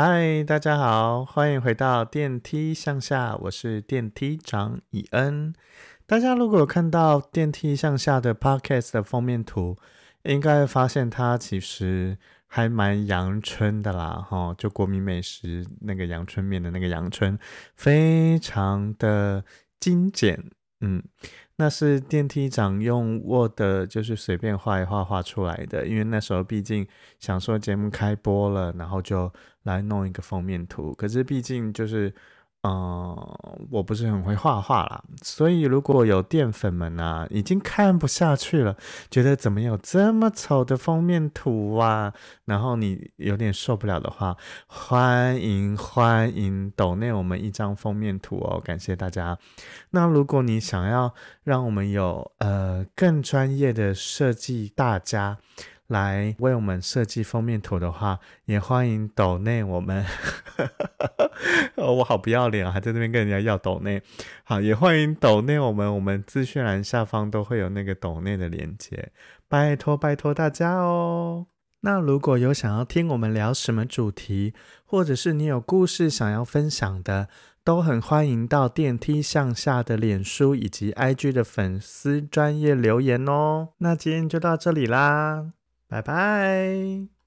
嗨，大家好，欢迎回到电梯向下，我是电梯长以恩。大家如果看到电梯向下的 podcast 的封面图，应该发现它其实还蛮阳春的啦，哈，就国民美食那个阳春面的那个阳春，非常的精简，嗯。那是电梯长用 Word 就是随便画一画画出来的，因为那时候毕竟想说节目开播了，然后就来弄一个封面图。可是毕竟就是。嗯，我不是很会画画啦，所以如果有淀粉们啊，已经看不下去了，觉得怎么有这么丑的封面图啊，然后你有点受不了的话，欢迎欢迎抖内我们一张封面图哦，感谢大家。那如果你想要让我们有呃更专业的设计大家。来为我们设计封面图的话，也欢迎抖内我们。我好不要脸啊，还在那边跟人家要抖内。好，也欢迎抖内我们，我们资讯栏下方都会有那个抖内的链接，拜托拜托大家哦。那如果有想要听我们聊什么主题，或者是你有故事想要分享的，都很欢迎到电梯向下的脸书以及 IG 的粉丝专业留言哦。那今天就到这里啦。拜拜。